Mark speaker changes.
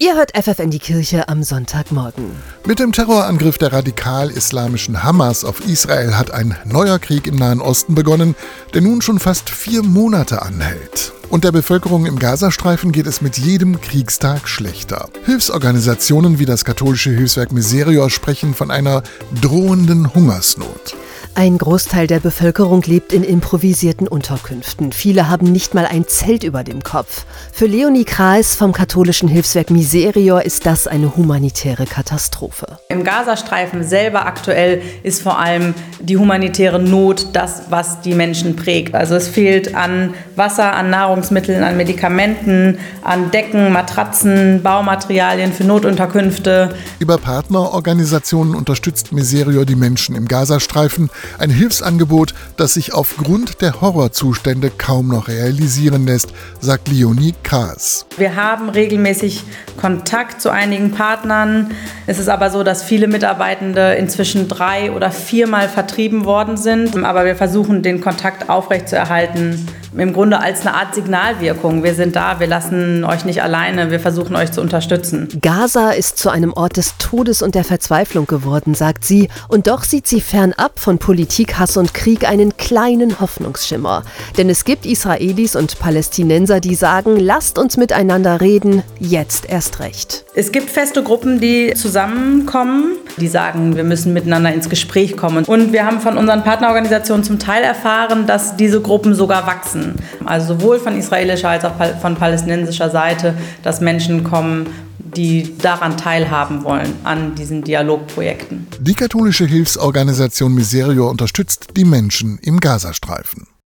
Speaker 1: Ihr hört FFN die Kirche am Sonntagmorgen.
Speaker 2: Mit dem Terrorangriff der radikal-islamischen Hamas auf Israel hat ein neuer Krieg im Nahen Osten begonnen, der nun schon fast vier Monate anhält. Und der Bevölkerung im Gazastreifen geht es mit jedem Kriegstag schlechter. Hilfsorganisationen wie das katholische Hilfswerk Miserior sprechen von einer drohenden Hungersnot.
Speaker 1: Ein Großteil der Bevölkerung lebt in improvisierten Unterkünften. Viele haben nicht mal ein Zelt über dem Kopf. Für Leonie Kreis vom katholischen Hilfswerk Miserior ist das eine humanitäre Katastrophe.
Speaker 3: Im Gazastreifen selber aktuell ist vor allem die humanitäre Not das, was die Menschen prägt. Also es fehlt an Wasser, an Nahrungsmitteln, an Medikamenten, an Decken, Matratzen, Baumaterialien für Notunterkünfte.
Speaker 2: Über Partnerorganisationen unterstützt Miserior die Menschen im Gazastreifen ein Hilfsangebot, das sich aufgrund der Horrorzustände kaum noch realisieren lässt, sagt Leonie Kaas.
Speaker 3: Wir haben regelmäßig Kontakt zu einigen Partnern. Es ist aber so, dass viele Mitarbeitende inzwischen drei oder viermal vertrieben worden sind. Aber wir versuchen, den Kontakt aufrechtzuerhalten im Grunde als eine Art Signalwirkung. Wir sind da, wir lassen euch nicht alleine, wir versuchen euch zu unterstützen.
Speaker 1: Gaza ist zu einem Ort des Todes und der Verzweiflung geworden, sagt sie. Und doch sieht sie fernab von Politik, Hass und Krieg einen kleinen Hoffnungsschimmer. Denn es gibt Israelis und Palästinenser, die sagen, lasst uns miteinander reden, jetzt erst recht.
Speaker 3: Es gibt feste Gruppen, die zusammenkommen, die sagen, wir müssen miteinander ins Gespräch kommen. Und wir haben von unseren Partnerorganisationen zum Teil erfahren, dass diese Gruppen sogar wachsen. Also sowohl von israelischer als auch von palästinensischer Seite, dass Menschen kommen, die daran teilhaben wollen, an diesen Dialogprojekten.
Speaker 2: Die katholische Hilfsorganisation Miserio unterstützt die Menschen im Gazastreifen.